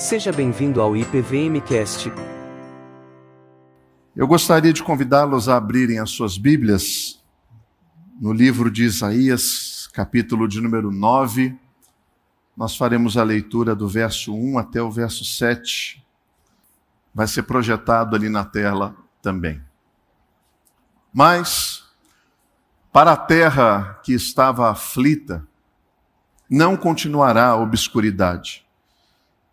Seja bem-vindo ao IPVMcast. Eu gostaria de convidá-los a abrirem as suas Bíblias no livro de Isaías, capítulo de número 9. Nós faremos a leitura do verso 1 até o verso 7. Vai ser projetado ali na tela também. Mas, para a terra que estava aflita, não continuará a obscuridade.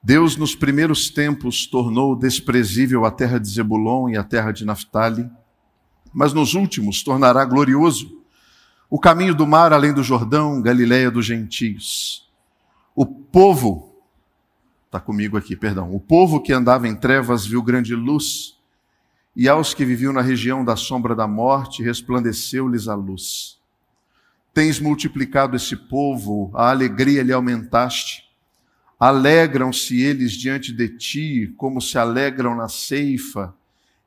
Deus, nos primeiros tempos, tornou desprezível a terra de Zebulon e a terra de Naphtali, mas nos últimos tornará glorioso o caminho do mar além do Jordão, Galiléia dos gentios. O povo, está comigo aqui, perdão, o povo que andava em trevas viu grande luz, e aos que viviam na região da sombra da morte resplandeceu-lhes a luz. Tens multiplicado esse povo, a alegria lhe aumentaste. Alegram-se eles diante de ti, como se alegram na ceifa,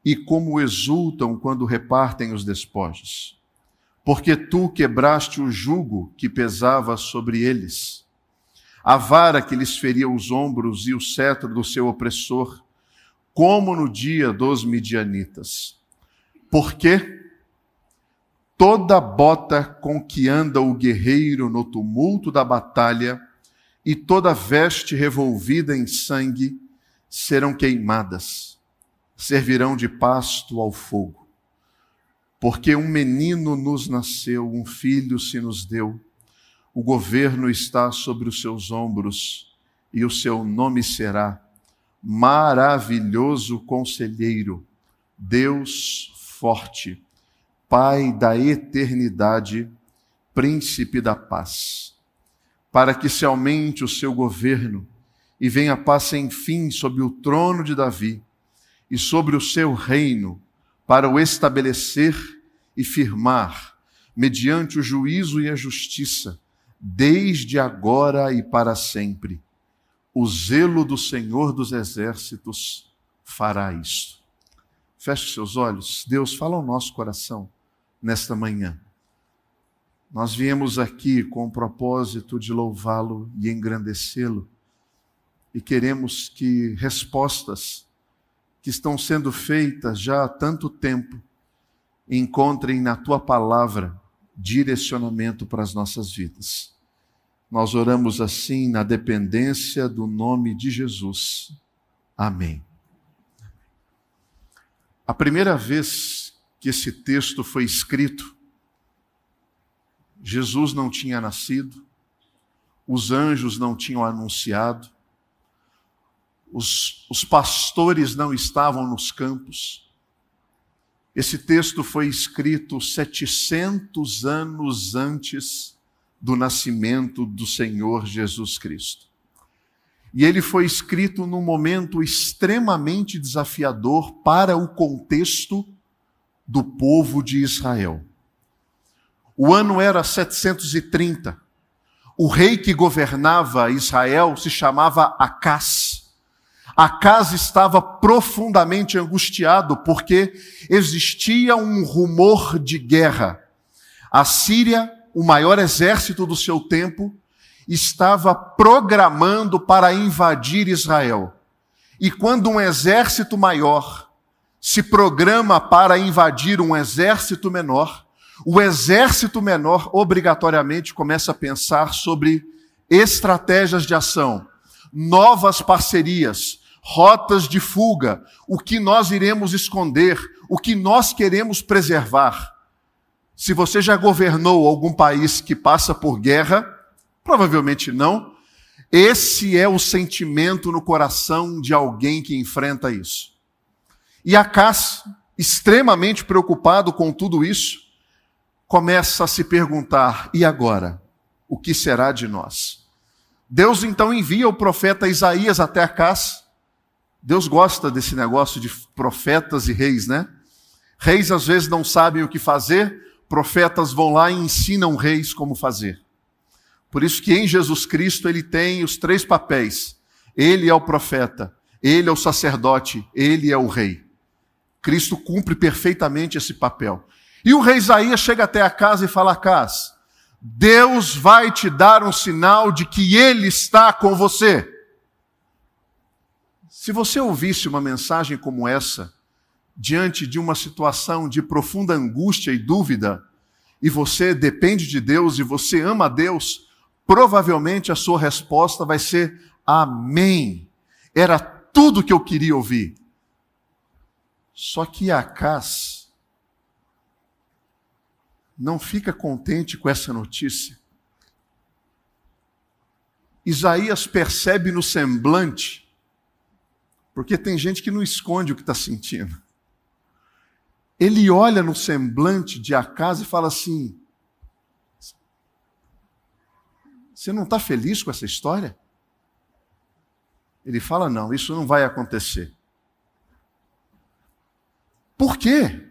e como exultam quando repartem os despojos. Porque tu quebraste o jugo que pesava sobre eles, a vara que lhes feria os ombros e o cetro do seu opressor, como no dia dos midianitas. Porque toda bota com que anda o guerreiro no tumulto da batalha e toda veste revolvida em sangue serão queimadas, servirão de pasto ao fogo. Porque um menino nos nasceu, um filho se nos deu, o governo está sobre os seus ombros e o seu nome será Maravilhoso Conselheiro, Deus Forte Pai da eternidade, Príncipe da paz, para que se aumente o seu governo e venha paz sem fim sobre o trono de Davi e sobre o seu reino, para o estabelecer e firmar, mediante o juízo e a justiça, desde agora e para sempre. O zelo do Senhor dos exércitos fará isto. Feche seus olhos. Deus, fala ao nosso coração nesta manhã. Nós viemos aqui com o propósito de louvá-lo e engrandecê-lo, e queremos que respostas que estão sendo feitas já há tanto tempo encontrem na tua palavra direcionamento para as nossas vidas. Nós oramos assim na dependência do nome de Jesus. Amém. A primeira vez que esse texto foi escrito, Jesus não tinha nascido, os anjos não tinham anunciado, os, os pastores não estavam nos campos. Esse texto foi escrito 700 anos antes do nascimento do Senhor Jesus Cristo. E ele foi escrito num momento extremamente desafiador para o contexto do povo de Israel. O ano era 730. O rei que governava Israel se chamava Acás. Acás estava profundamente angustiado porque existia um rumor de guerra. A Síria, o maior exército do seu tempo, estava programando para invadir Israel. E quando um exército maior se programa para invadir um exército menor, o exército menor obrigatoriamente começa a pensar sobre estratégias de ação, novas parcerias, rotas de fuga, o que nós iremos esconder, o que nós queremos preservar. Se você já governou algum país que passa por guerra, provavelmente não, esse é o sentimento no coração de alguém que enfrenta isso. E Acás, extremamente preocupado com tudo isso, começa a se perguntar: e agora? O que será de nós? Deus então envia o profeta Isaías até Acás. Deus gosta desse negócio de profetas e reis, né? Reis às vezes não sabem o que fazer, profetas vão lá e ensinam reis como fazer. Por isso que em Jesus Cristo ele tem os três papéis. Ele é o profeta, ele é o sacerdote, ele é o rei. Cristo cumpre perfeitamente esse papel. E o rei Isaías chega até a casa e fala: Acas, Deus vai te dar um sinal de que Ele está com você. Se você ouvisse uma mensagem como essa, diante de uma situação de profunda angústia e dúvida, e você depende de Deus e você ama a Deus, provavelmente a sua resposta vai ser Amém. Era tudo que eu queria ouvir. Só que Acas não fica contente com essa notícia. Isaías percebe no semblante, porque tem gente que não esconde o que está sentindo. Ele olha no semblante de Acas e fala assim: Você não está feliz com essa história? Ele fala: Não, isso não vai acontecer. Por quê?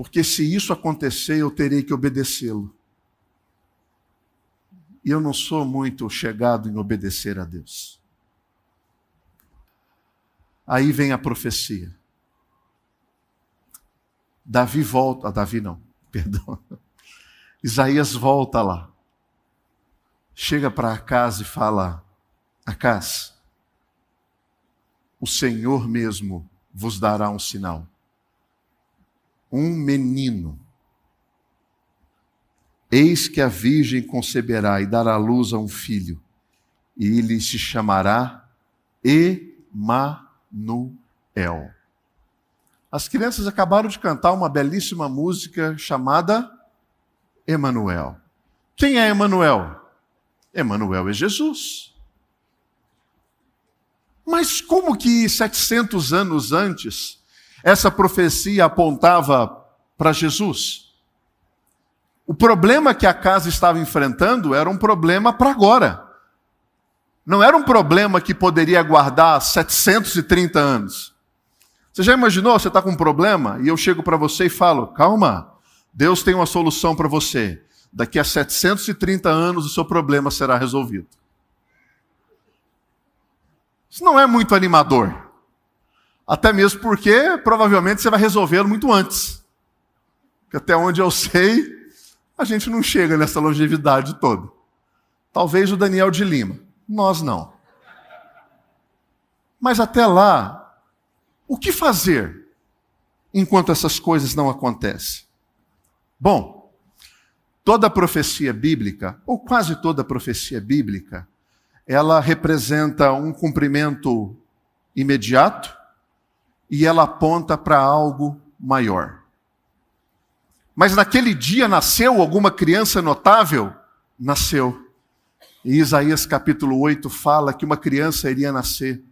Porque se isso acontecer, eu terei que obedecê-lo. E eu não sou muito chegado em obedecer a Deus. Aí vem a profecia. Davi volta, ah, Davi não, perdão. Isaías volta lá. Chega para casa e fala: Acas, o Senhor mesmo vos dará um sinal. Um menino. Eis que a virgem conceberá e dará luz a um filho, e ele se chamará Emanuel. As crianças acabaram de cantar uma belíssima música chamada Emanuel. Quem é Emanuel? Emanuel é Jesus. Mas como que 700 anos antes essa profecia apontava para Jesus? O problema que a casa estava enfrentando era um problema para agora. Não era um problema que poderia aguardar 730 anos. Você já imaginou? Você está com um problema e eu chego para você e falo: calma, Deus tem uma solução para você. Daqui a 730 anos o seu problema será resolvido. Isso não é muito animador. Até mesmo porque provavelmente você vai resolvê-lo muito antes. Porque até onde eu sei, a gente não chega nessa longevidade toda. Talvez o Daniel de Lima. Nós não. Mas até lá, o que fazer enquanto essas coisas não acontecem? Bom, toda profecia bíblica, ou quase toda profecia bíblica, ela representa um cumprimento imediato e ela aponta para algo maior. Mas naquele dia nasceu alguma criança notável? Nasceu. E Isaías capítulo 8 fala que uma criança iria nascer.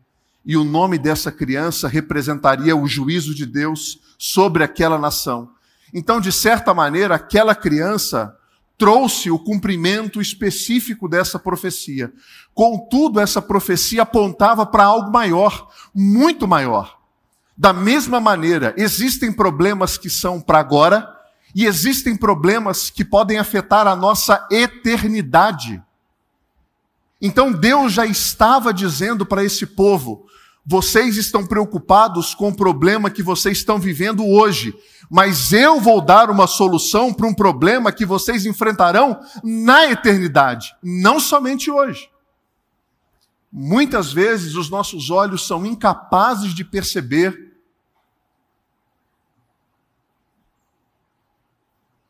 E o nome dessa criança representaria o juízo de Deus sobre aquela nação. Então, de certa maneira, aquela criança trouxe o cumprimento específico dessa profecia. Contudo, essa profecia apontava para algo maior, muito maior. Da mesma maneira, existem problemas que são para agora e existem problemas que podem afetar a nossa eternidade. Então Deus já estava dizendo para esse povo: vocês estão preocupados com o problema que vocês estão vivendo hoje, mas eu vou dar uma solução para um problema que vocês enfrentarão na eternidade, não somente hoje. Muitas vezes os nossos olhos são incapazes de perceber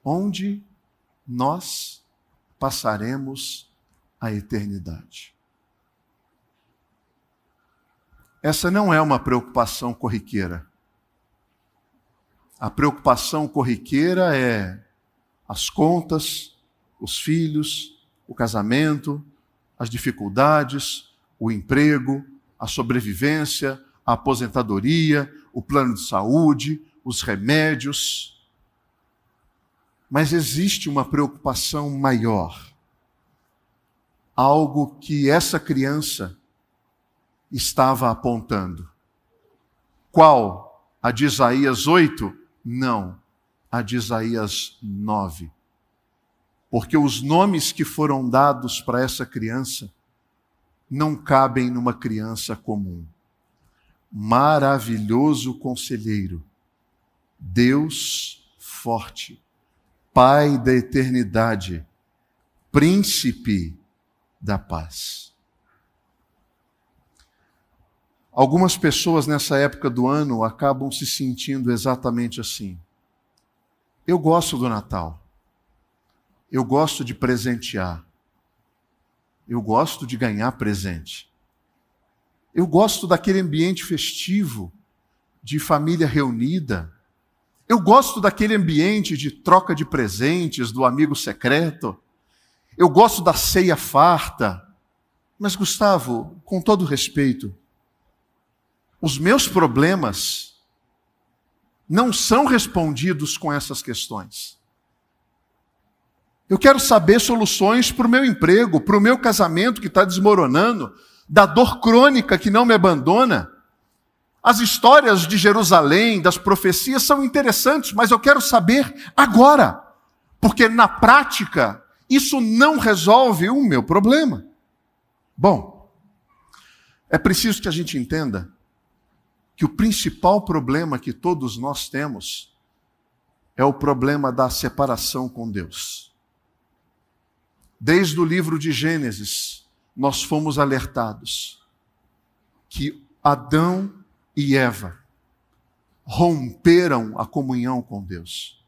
onde nós passaremos a eternidade. Essa não é uma preocupação corriqueira. A preocupação corriqueira é as contas, os filhos, o casamento, as dificuldades, o emprego, a sobrevivência, a aposentadoria, o plano de saúde, os remédios. Mas existe uma preocupação maior. Algo que essa criança estava apontando. Qual? A de Isaías 8? Não, a de Isaías 9. Porque os nomes que foram dados para essa criança não cabem numa criança comum. Maravilhoso conselheiro, Deus forte, Pai da eternidade, príncipe da paz. Algumas pessoas nessa época do ano acabam se sentindo exatamente assim. Eu gosto do Natal. Eu gosto de presentear. Eu gosto de ganhar presente. Eu gosto daquele ambiente festivo, de família reunida. Eu gosto daquele ambiente de troca de presentes, do amigo secreto. Eu gosto da ceia farta. Mas, Gustavo, com todo respeito, os meus problemas não são respondidos com essas questões. Eu quero saber soluções para o meu emprego, para o meu casamento que está desmoronando, da dor crônica que não me abandona. As histórias de Jerusalém, das profecias são interessantes, mas eu quero saber agora, porque na prática isso não resolve o meu problema. Bom, é preciso que a gente entenda que o principal problema que todos nós temos é o problema da separação com Deus. Desde o livro de Gênesis, nós fomos alertados que Adão e Eva romperam a comunhão com Deus.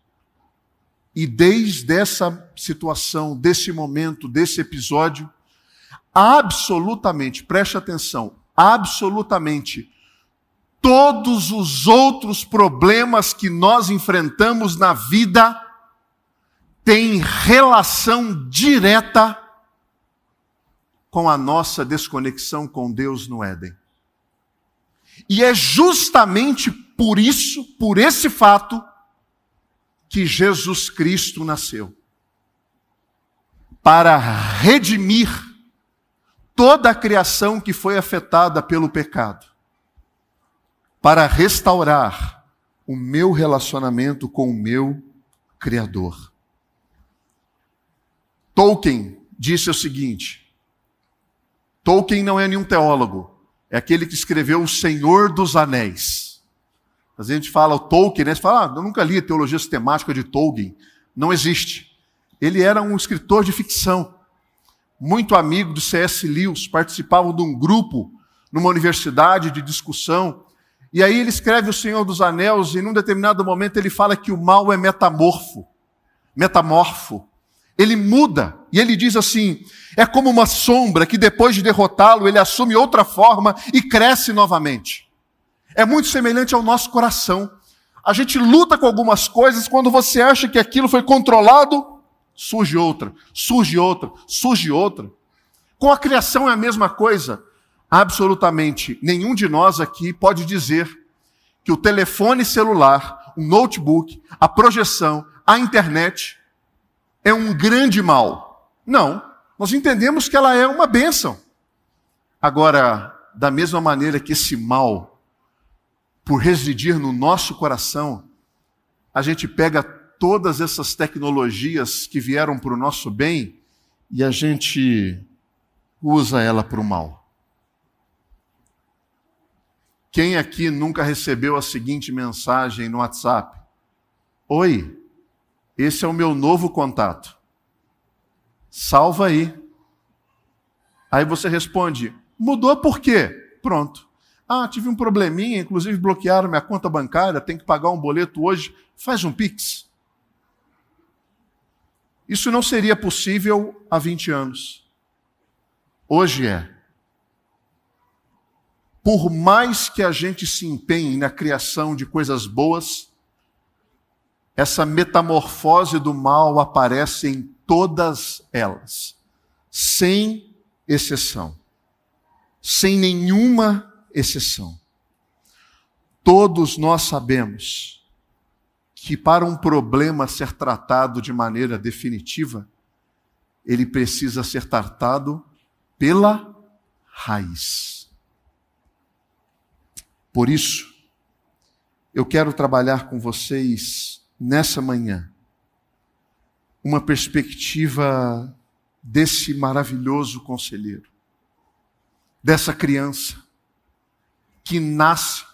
E desde essa situação, desse momento, desse episódio, absolutamente, preste atenção, absolutamente todos os outros problemas que nós enfrentamos na vida têm relação direta com a nossa desconexão com Deus no Éden. E é justamente por isso, por esse fato, que Jesus Cristo nasceu. Para redimir toda a criação que foi afetada pelo pecado. Para restaurar o meu relacionamento com o meu Criador. Tolkien disse o seguinte: Tolkien não é nenhum teólogo, é aquele que escreveu O Senhor dos Anéis. A gente fala o Tolkien, né? Você fala, ah, eu nunca li a teologia sistemática de Tolkien. Não existe. Ele era um escritor de ficção, muito amigo do C.S. Lewis, participavam de um grupo numa universidade de discussão e aí ele escreve o Senhor dos Anéis e num determinado momento ele fala que o mal é metamorfo, metamorfo. Ele muda e ele diz assim: é como uma sombra que depois de derrotá-lo ele assume outra forma e cresce novamente. É muito semelhante ao nosso coração. A gente luta com algumas coisas quando você acha que aquilo foi controlado, surge outra, surge outra, surge outra. Com a criação é a mesma coisa absolutamente nenhum de nós aqui pode dizer que o telefone celular, o notebook, a projeção, a internet é um grande mal. Não, nós entendemos que ela é uma bênção. Agora, da mesma maneira que esse mal, por residir no nosso coração, a gente pega todas essas tecnologias que vieram para o nosso bem e a gente usa ela para o mal. Quem aqui nunca recebeu a seguinte mensagem no WhatsApp? Oi, esse é o meu novo contato. Salva aí. Aí você responde: mudou por quê? Pronto. Ah, tive um probleminha, inclusive bloquearam minha conta bancária, tem que pagar um boleto hoje. Faz um Pix. Isso não seria possível há 20 anos. Hoje é por mais que a gente se empenhe na criação de coisas boas, essa metamorfose do mal aparece em todas elas, sem exceção. Sem nenhuma exceção. Todos nós sabemos que para um problema ser tratado de maneira definitiva, ele precisa ser tratado pela raiz. Por isso, eu quero trabalhar com vocês nessa manhã uma perspectiva desse maravilhoso conselheiro, dessa criança que nasce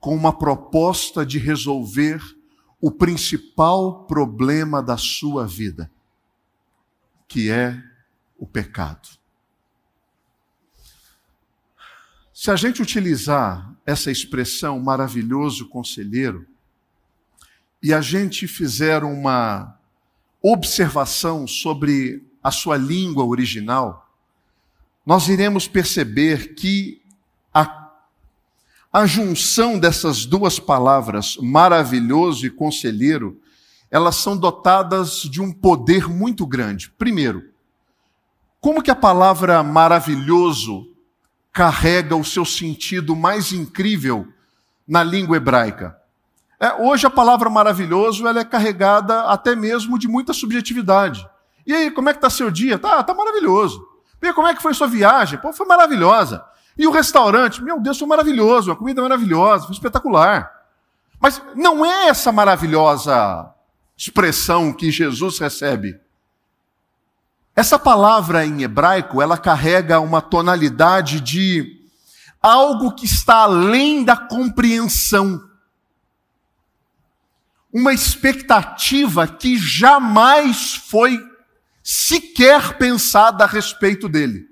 com uma proposta de resolver o principal problema da sua vida, que é o pecado. Se a gente utilizar essa expressão maravilhoso conselheiro e a gente fizer uma observação sobre a sua língua original, nós iremos perceber que a, a junção dessas duas palavras, maravilhoso e conselheiro, elas são dotadas de um poder muito grande. Primeiro, como que a palavra maravilhoso carrega o seu sentido mais incrível na língua hebraica? É, hoje a palavra maravilhoso ela é carregada até mesmo de muita subjetividade. E aí, como é que está seu dia? Tá, tá maravilhoso. E como é que foi sua viagem? Pô, foi maravilhosa. E o restaurante? Meu Deus, foi maravilhoso, a comida maravilhosa, foi espetacular. Mas não é essa maravilhosa expressão que Jesus recebe. Essa palavra em hebraico, ela carrega uma tonalidade de algo que está além da compreensão. Uma expectativa que jamais foi sequer pensada a respeito dele.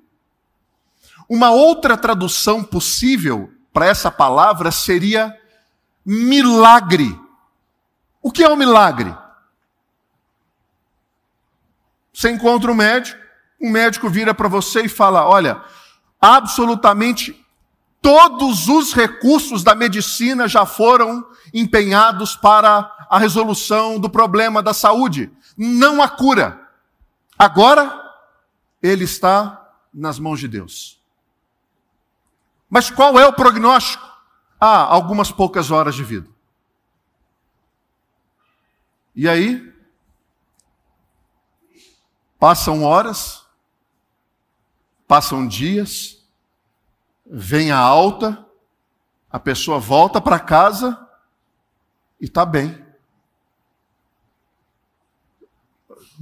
Uma outra tradução possível para essa palavra seria milagre. O que é um milagre? Você encontra um médico, um médico vira para você e fala: Olha, absolutamente todos os recursos da medicina já foram empenhados para a resolução do problema da saúde. Não há cura. Agora, ele está nas mãos de Deus. Mas qual é o prognóstico? Ah, algumas poucas horas de vida. E aí? Passam horas, passam dias, vem a alta, a pessoa volta para casa e está bem.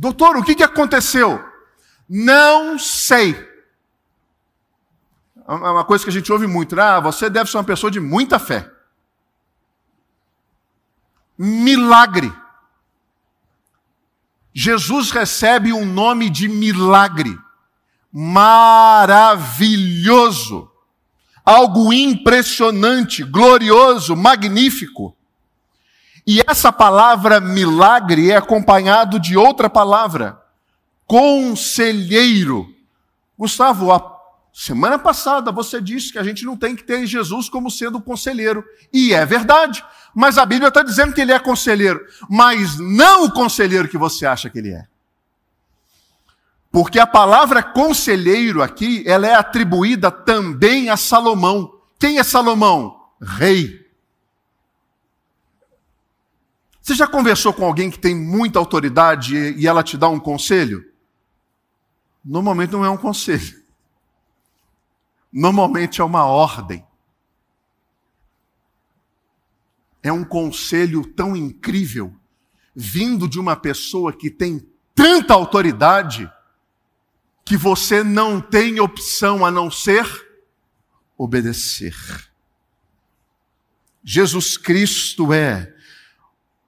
Doutor, o que, que aconteceu? Não sei. É uma coisa que a gente ouve muito, né? Ah, você deve ser uma pessoa de muita fé. Milagre. Jesus recebe um nome de milagre. Maravilhoso. Algo impressionante, glorioso, magnífico. E essa palavra milagre é acompanhado de outra palavra, conselheiro. Gustavo, a semana passada você disse que a gente não tem que ter Jesus como sendo conselheiro. E é verdade. Mas a Bíblia está dizendo que ele é conselheiro. Mas não o conselheiro que você acha que ele é. Porque a palavra conselheiro aqui, ela é atribuída também a Salomão. Quem é Salomão? Rei. Você já conversou com alguém que tem muita autoridade e ela te dá um conselho? Normalmente não é um conselho. Normalmente é uma ordem. É um conselho tão incrível, vindo de uma pessoa que tem tanta autoridade, que você não tem opção a não ser obedecer. Jesus Cristo é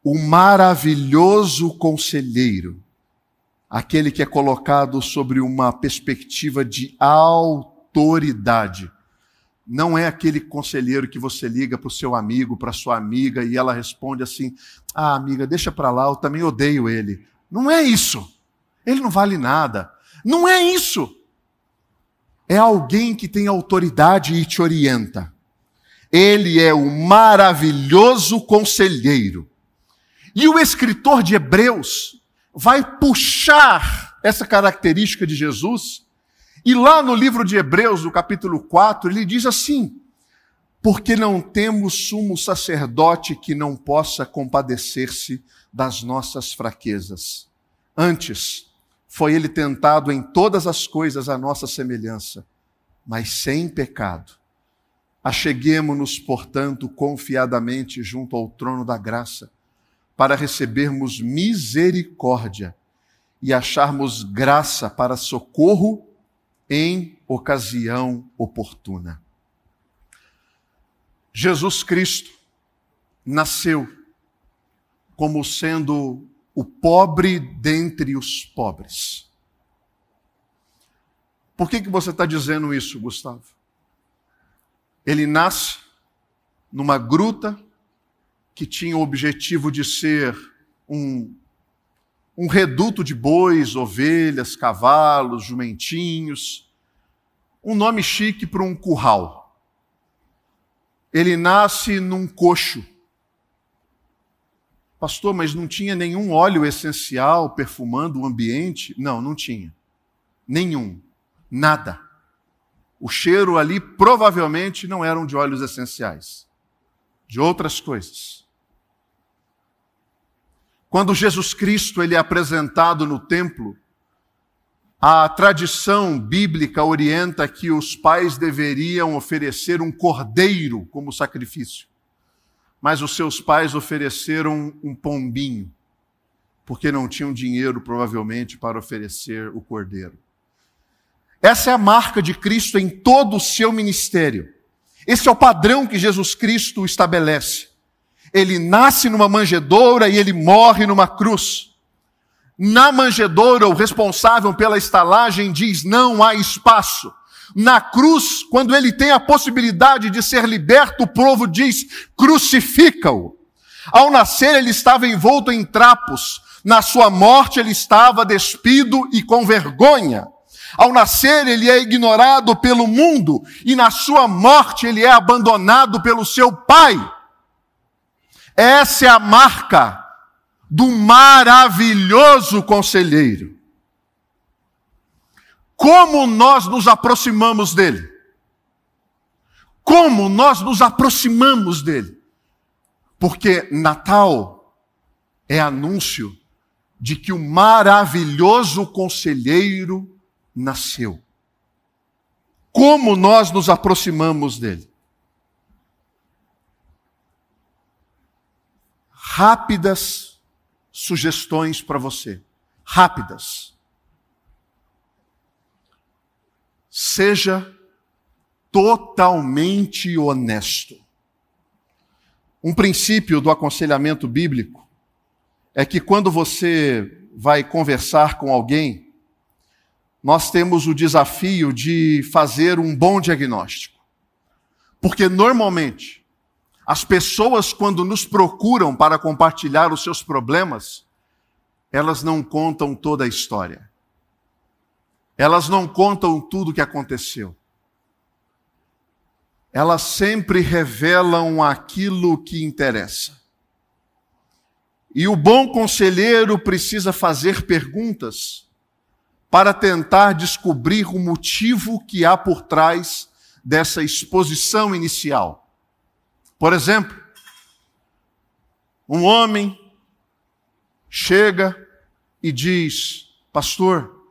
o maravilhoso conselheiro, aquele que é colocado sobre uma perspectiva de autoridade. Não é aquele conselheiro que você liga para o seu amigo, para sua amiga, e ela responde assim: Ah, amiga, deixa para lá, eu também odeio ele. Não é isso. Ele não vale nada. Não é isso. É alguém que tem autoridade e te orienta. Ele é o maravilhoso conselheiro. E o escritor de Hebreus vai puxar essa característica de Jesus, e lá no livro de Hebreus, no capítulo 4, ele diz assim: Porque não temos sumo sacerdote que não possa compadecer-se das nossas fraquezas. Antes, foi ele tentado em todas as coisas à nossa semelhança, mas sem pecado. Acheguemo-nos, portanto, confiadamente junto ao trono da graça para recebermos misericórdia e acharmos graça para socorro em ocasião oportuna. Jesus Cristo nasceu como sendo o pobre dentre os pobres. Por que, que você está dizendo isso, Gustavo? Ele nasce numa gruta que tinha o objetivo de ser um, um reduto de bois, ovelhas, cavalos, jumentinhos. Um nome chique para um curral. Ele nasce num coxo. Pastor, mas não tinha nenhum óleo essencial perfumando o ambiente? Não, não tinha. Nenhum. Nada. O cheiro ali provavelmente não eram de óleos essenciais, de outras coisas. Quando Jesus Cristo ele é apresentado no templo, a tradição bíblica orienta que os pais deveriam oferecer um cordeiro como sacrifício. Mas os seus pais ofereceram um pombinho, porque não tinham dinheiro, provavelmente, para oferecer o cordeiro. Essa é a marca de Cristo em todo o seu ministério. Esse é o padrão que Jesus Cristo estabelece ele nasce numa manjedoura e ele morre numa cruz. Na manjedoura, o responsável pela estalagem diz: não há espaço. Na cruz, quando ele tem a possibilidade de ser liberto, o povo diz: crucifica-o. Ao nascer, ele estava envolto em trapos. Na sua morte, ele estava despido e com vergonha. Ao nascer, ele é ignorado pelo mundo. E na sua morte, ele é abandonado pelo seu pai. Essa é a marca do maravilhoso conselheiro. Como nós nos aproximamos dele? Como nós nos aproximamos dele? Porque Natal é anúncio de que o maravilhoso conselheiro nasceu. Como nós nos aproximamos dele? Rápidas sugestões para você. Rápidas. Seja totalmente honesto. Um princípio do aconselhamento bíblico é que quando você vai conversar com alguém, nós temos o desafio de fazer um bom diagnóstico. Porque normalmente as pessoas, quando nos procuram para compartilhar os seus problemas, elas não contam toda a história. Elas não contam tudo o que aconteceu. Elas sempre revelam aquilo que interessa. E o bom conselheiro precisa fazer perguntas para tentar descobrir o motivo que há por trás dessa exposição inicial. Por exemplo, um homem chega e diz: Pastor,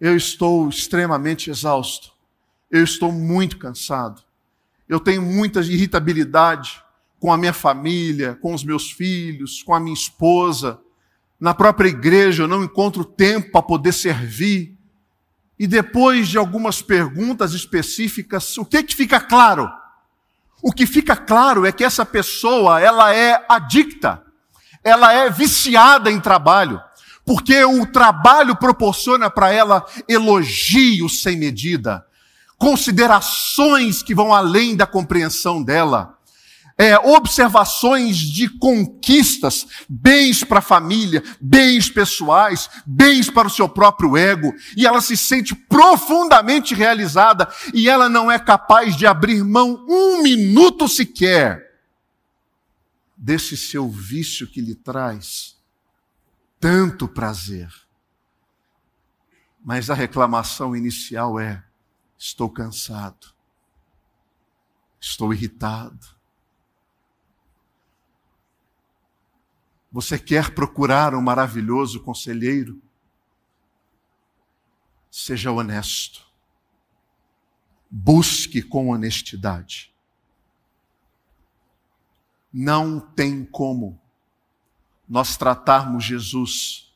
eu estou extremamente exausto, eu estou muito cansado, eu tenho muita irritabilidade com a minha família, com os meus filhos, com a minha esposa. Na própria igreja eu não encontro tempo para poder servir. E depois de algumas perguntas específicas, o que, que fica claro? O que fica claro é que essa pessoa, ela é adicta, ela é viciada em trabalho, porque o trabalho proporciona para ela elogios sem medida, considerações que vão além da compreensão dela é, observações de conquistas, bens para a família, bens pessoais, bens para o seu próprio ego, e ela se sente profundamente realizada e ela não é capaz de abrir mão um minuto sequer desse seu vício que lhe traz tanto prazer. Mas a reclamação inicial é: estou cansado, estou irritado Você quer procurar um maravilhoso conselheiro? Seja honesto. Busque com honestidade. Não tem como nós tratarmos Jesus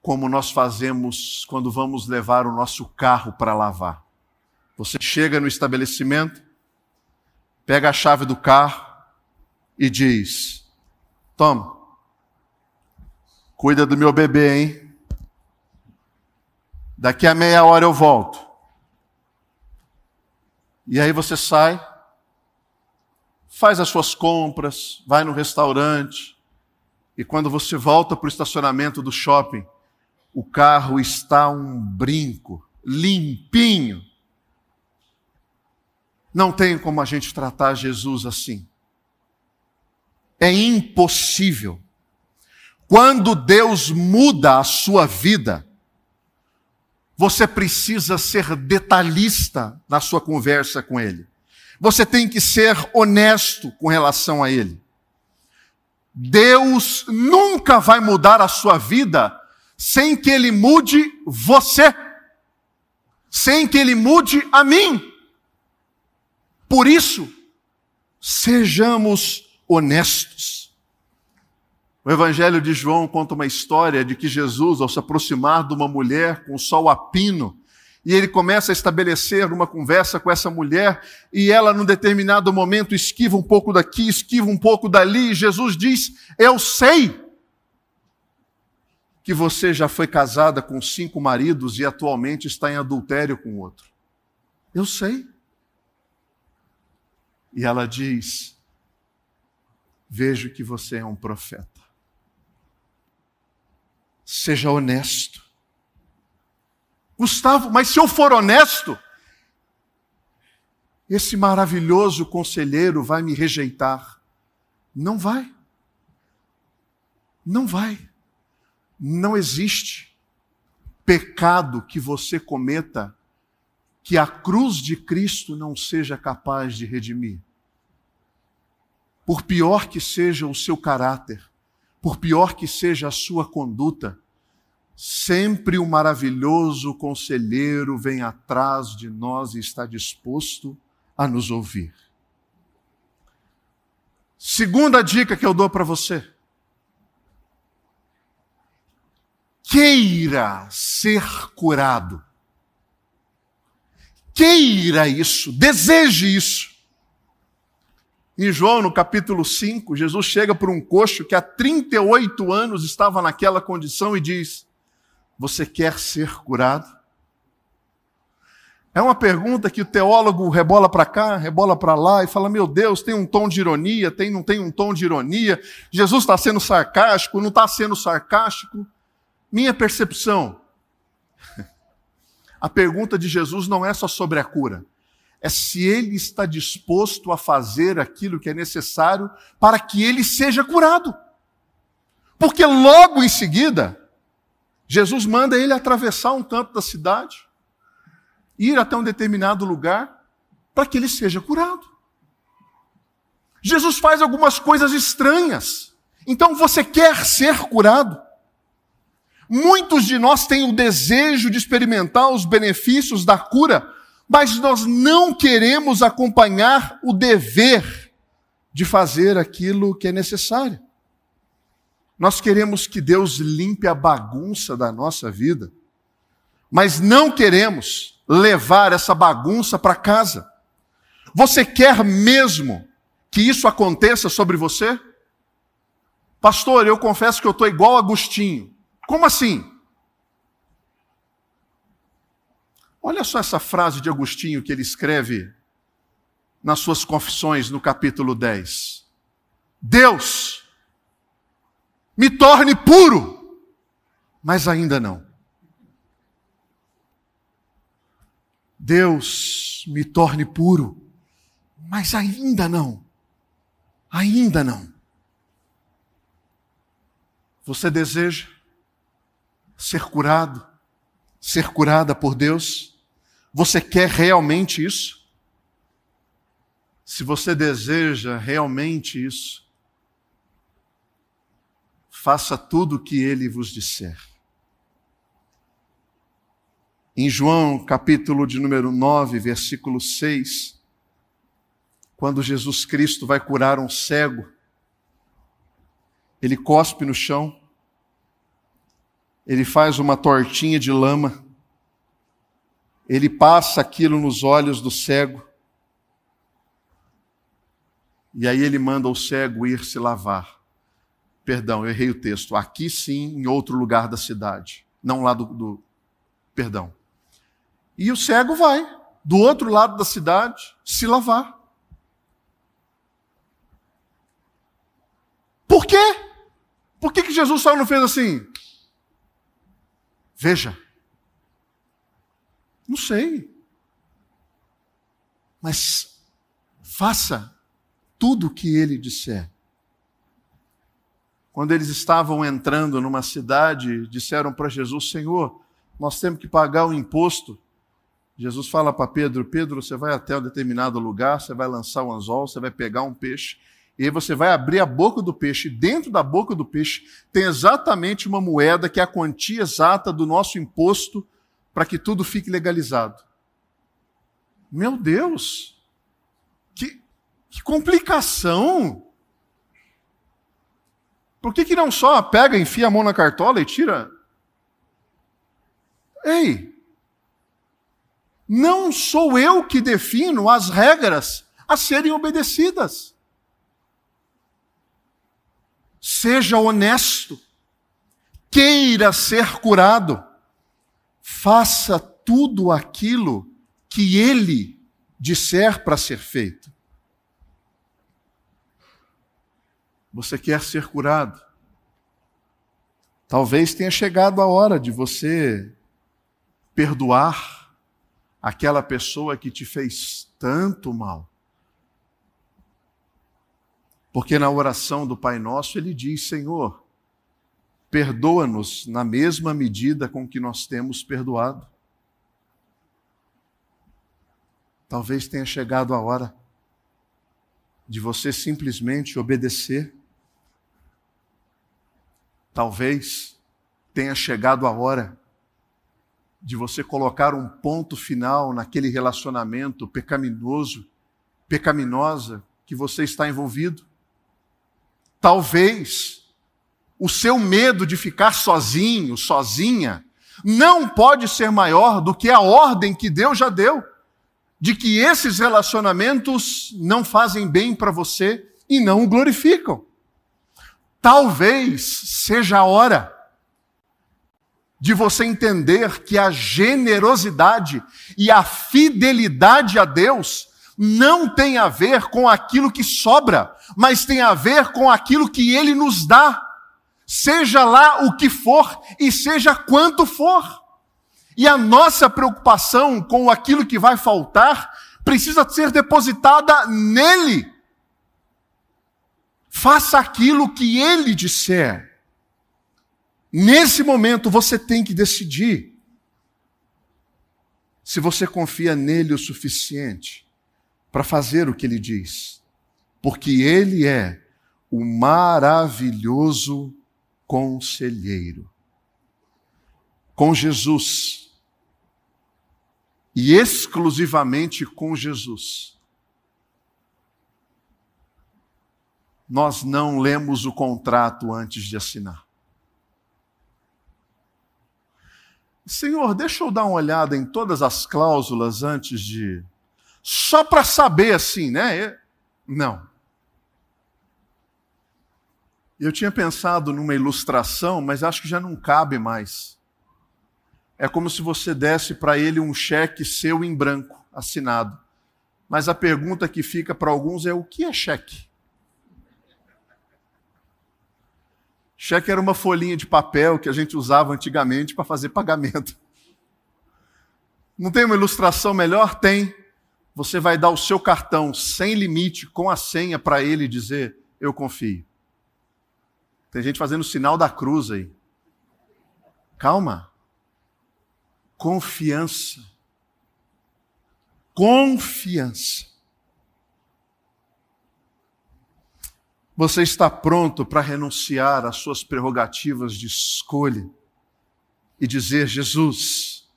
como nós fazemos quando vamos levar o nosso carro para lavar. Você chega no estabelecimento, pega a chave do carro e diz: Toma, Cuida do meu bebê, hein? Daqui a meia hora eu volto. E aí você sai faz as suas compras, vai no restaurante, e quando você volta para o estacionamento do shopping, o carro está um brinco, limpinho. Não tem como a gente tratar Jesus assim. É impossível. Quando Deus muda a sua vida, você precisa ser detalhista na sua conversa com Ele. Você tem que ser honesto com relação a Ele. Deus nunca vai mudar a sua vida sem que Ele mude você, sem que Ele mude a mim. Por isso, sejamos honestos. O Evangelho de João conta uma história de que Jesus, ao se aproximar de uma mulher com o sol a pino, e ele começa a estabelecer uma conversa com essa mulher, e ela, num determinado momento, esquiva um pouco daqui, esquiva um pouco dali, e Jesus diz: Eu sei que você já foi casada com cinco maridos e atualmente está em adultério com outro. Eu sei. E ela diz: Vejo que você é um profeta. Seja honesto. Gustavo, mas se eu for honesto, esse maravilhoso conselheiro vai me rejeitar. Não vai. Não vai. Não existe pecado que você cometa que a cruz de Cristo não seja capaz de redimir. Por pior que seja o seu caráter, por pior que seja a sua conduta, Sempre o maravilhoso conselheiro vem atrás de nós e está disposto a nos ouvir. Segunda dica que eu dou para você. Queira ser curado. Queira isso, deseje isso. Em João, no capítulo 5, Jesus chega para um coxo que há 38 anos estava naquela condição e diz: você quer ser curado? É uma pergunta que o teólogo rebola para cá, rebola para lá e fala: Meu Deus, tem um tom de ironia, tem, não tem um tom de ironia? Jesus está sendo sarcástico, não está sendo sarcástico? Minha percepção, a pergunta de Jesus não é só sobre a cura, é se ele está disposto a fazer aquilo que é necessário para que ele seja curado. Porque logo em seguida, Jesus manda ele atravessar um canto da cidade, ir até um determinado lugar, para que ele seja curado. Jesus faz algumas coisas estranhas. Então você quer ser curado? Muitos de nós têm o desejo de experimentar os benefícios da cura, mas nós não queremos acompanhar o dever de fazer aquilo que é necessário. Nós queremos que Deus limpe a bagunça da nossa vida, mas não queremos levar essa bagunça para casa. Você quer mesmo que isso aconteça sobre você? Pastor, eu confesso que eu estou igual Agostinho. Como assim? Olha só essa frase de Agostinho que ele escreve nas suas confissões no capítulo 10. Deus me torne puro, mas ainda não. Deus me torne puro, mas ainda não. Ainda não. Você deseja ser curado, ser curada por Deus? Você quer realmente isso? Se você deseja realmente isso, faça tudo o que ele vos disser. Em João, capítulo de número 9, versículo 6, quando Jesus Cristo vai curar um cego, ele cospe no chão, ele faz uma tortinha de lama, ele passa aquilo nos olhos do cego, e aí ele manda o cego ir se lavar. Perdão, eu errei o texto. Aqui sim, em outro lugar da cidade. Não lá do. do perdão. E o cego vai, do outro lado da cidade, se lavar. Por quê? Por que, que Jesus só não fez assim? Veja. Não sei. Mas faça tudo o que ele disser. Quando eles estavam entrando numa cidade, disseram para Jesus: Senhor, nós temos que pagar o imposto. Jesus fala para Pedro: Pedro, você vai até um determinado lugar, você vai lançar um anzol, você vai pegar um peixe, e aí você vai abrir a boca do peixe. Dentro da boca do peixe tem exatamente uma moeda que é a quantia exata do nosso imposto para que tudo fique legalizado. Meu Deus! Que, que complicação! Por que, que não só pega, enfia a mão na cartola e tira? Ei! Não sou eu que defino as regras a serem obedecidas. Seja honesto, queira ser curado, faça tudo aquilo que ele disser para ser feito. Você quer ser curado? Talvez tenha chegado a hora de você perdoar aquela pessoa que te fez tanto mal. Porque na oração do Pai Nosso ele diz: Senhor, perdoa-nos na mesma medida com que nós temos perdoado. Talvez tenha chegado a hora de você simplesmente obedecer. Talvez tenha chegado a hora de você colocar um ponto final naquele relacionamento pecaminoso, pecaminosa que você está envolvido. Talvez o seu medo de ficar sozinho, sozinha, não pode ser maior do que a ordem que Deus já deu de que esses relacionamentos não fazem bem para você e não o glorificam. Talvez seja a hora de você entender que a generosidade e a fidelidade a Deus não tem a ver com aquilo que sobra, mas tem a ver com aquilo que Ele nos dá, seja lá o que for e seja quanto for. E a nossa preocupação com aquilo que vai faltar precisa ser depositada nele. Faça aquilo que ele disser. Nesse momento você tem que decidir se você confia nele o suficiente para fazer o que ele diz. Porque ele é o maravilhoso conselheiro. Com Jesus e exclusivamente com Jesus. Nós não lemos o contrato antes de assinar. Senhor, deixa eu dar uma olhada em todas as cláusulas antes de. Só para saber assim, né? Não. Eu tinha pensado numa ilustração, mas acho que já não cabe mais. É como se você desse para ele um cheque seu em branco, assinado. Mas a pergunta que fica para alguns é: o que é cheque? Cheque era uma folhinha de papel que a gente usava antigamente para fazer pagamento. Não tem uma ilustração melhor? Tem. Você vai dar o seu cartão sem limite, com a senha, para ele dizer: Eu confio. Tem gente fazendo o sinal da cruz aí. Calma. Confiança. Confiança. Você está pronto para renunciar às suas prerrogativas de escolha e dizer: Jesus,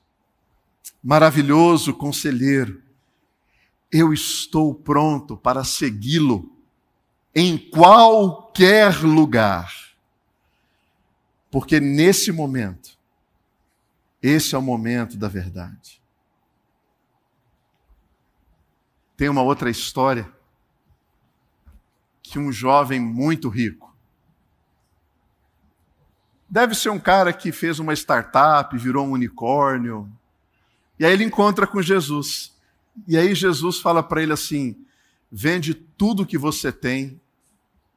maravilhoso conselheiro, eu estou pronto para segui-lo em qualquer lugar. Porque nesse momento, esse é o momento da verdade. Tem uma outra história que um jovem muito rico. Deve ser um cara que fez uma startup, virou um unicórnio. E aí ele encontra com Jesus. E aí Jesus fala para ele assim: vende tudo que você tem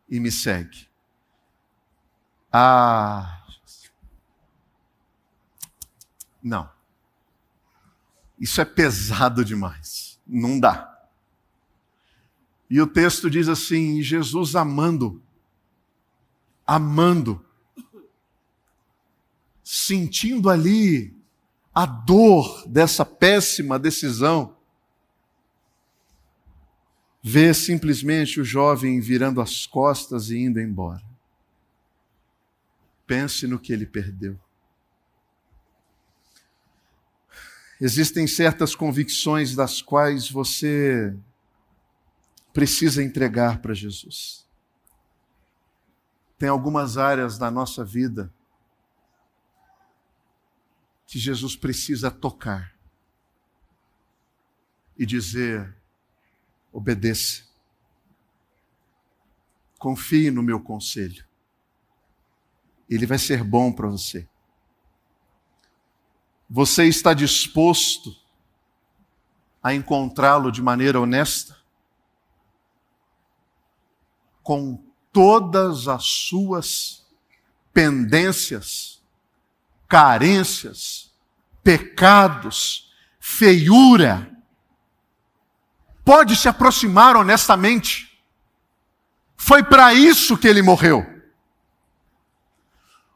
e me segue. Ah. Não. Isso é pesado demais. Não dá. E o texto diz assim: Jesus amando, amando, sentindo ali a dor dessa péssima decisão, vê simplesmente o jovem virando as costas e indo embora. Pense no que ele perdeu. Existem certas convicções das quais você precisa entregar para Jesus. Tem algumas áreas da nossa vida que Jesus precisa tocar e dizer: obedeça, confie no meu conselho, ele vai ser bom para você. Você está disposto a encontrá-lo de maneira honesta? Com todas as suas pendências, carências, pecados, feiura, pode se aproximar honestamente. Foi para isso que ele morreu.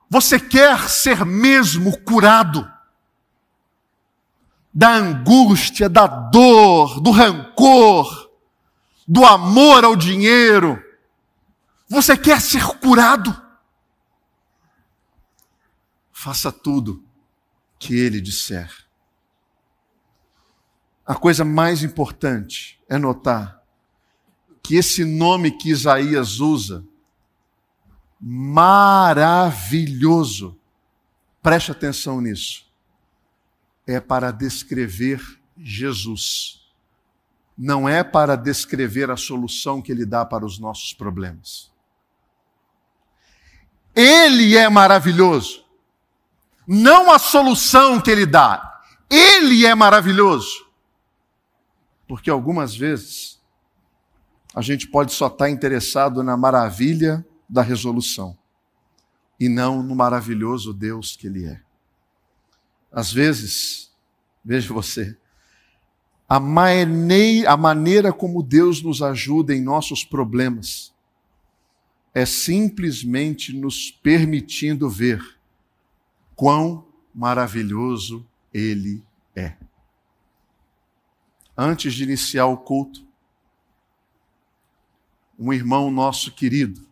Você quer ser mesmo curado da angústia, da dor, do rancor, do amor ao dinheiro. Você quer ser curado? Faça tudo que ele disser. A coisa mais importante é notar que esse nome que Isaías usa, maravilhoso, preste atenção nisso, é para descrever Jesus. Não é para descrever a solução que ele dá para os nossos problemas. Ele é maravilhoso não a solução que ele dá. Ele é maravilhoso. Porque algumas vezes a gente pode só estar interessado na maravilha da resolução e não no maravilhoso Deus que ele é. Às vezes, veja você, a maneira, a maneira como Deus nos ajuda em nossos problemas é simplesmente nos permitindo ver quão maravilhoso ele é. Antes de iniciar o culto, um irmão nosso querido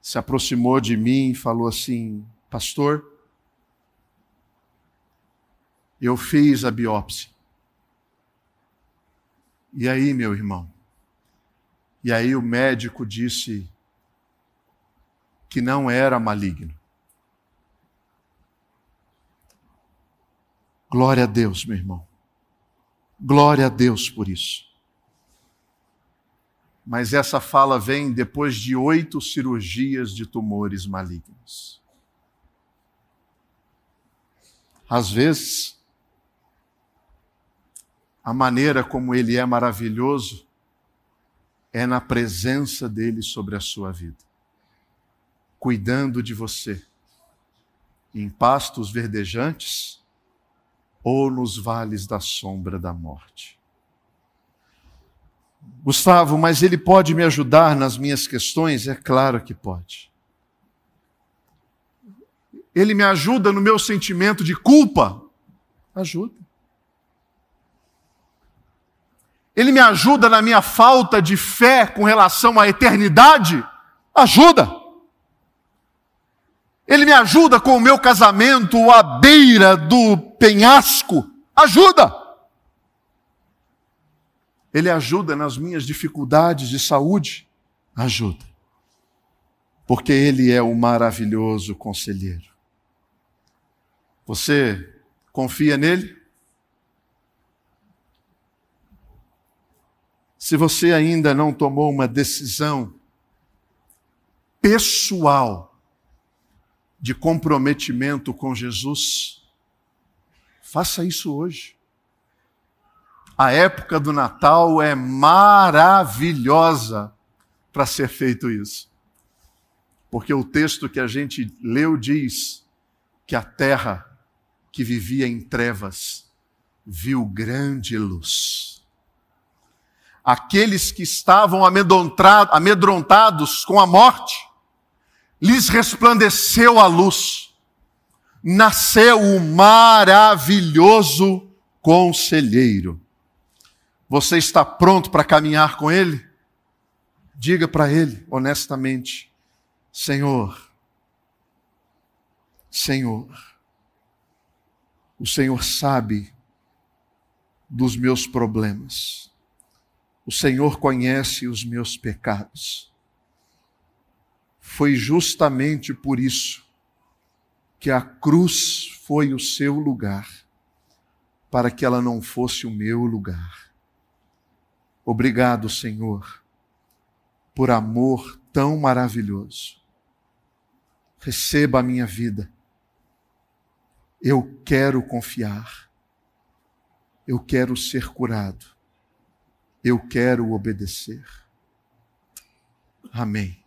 se aproximou de mim e falou assim: Pastor, eu fiz a biópsia. E aí, meu irmão? E aí o médico disse que não era maligno. Glória a Deus, meu irmão. Glória a Deus por isso. Mas essa fala vem depois de oito cirurgias de tumores malignos. Às vezes, a maneira como ele é maravilhoso é na presença dele sobre a sua vida, cuidando de você em pastos verdejantes ou nos vales da sombra da morte. Gustavo, mas ele pode me ajudar nas minhas questões? É claro que pode. Ele me ajuda no meu sentimento de culpa? Ajuda. Ele me ajuda na minha falta de fé com relação à eternidade? Ajuda. Ele me ajuda com o meu casamento à beira do penhasco. Ajuda! Ele ajuda nas minhas dificuldades de saúde. Ajuda. Porque Ele é o maravilhoso conselheiro. Você confia nele? Se você ainda não tomou uma decisão pessoal de comprometimento com Jesus, faça isso hoje. A época do Natal é maravilhosa para ser feito isso. Porque o texto que a gente leu diz que a terra que vivia em trevas viu grande luz. Aqueles que estavam amedrontados com a morte, lhes resplandeceu a luz. Nasceu o maravilhoso conselheiro. Você está pronto para caminhar com ele? Diga para ele honestamente: Senhor, Senhor, o Senhor sabe dos meus problemas. O Senhor conhece os meus pecados. Foi justamente por isso que a cruz foi o seu lugar, para que ela não fosse o meu lugar. Obrigado, Senhor, por amor tão maravilhoso. Receba a minha vida. Eu quero confiar eu quero ser curado. Eu quero obedecer. Amém.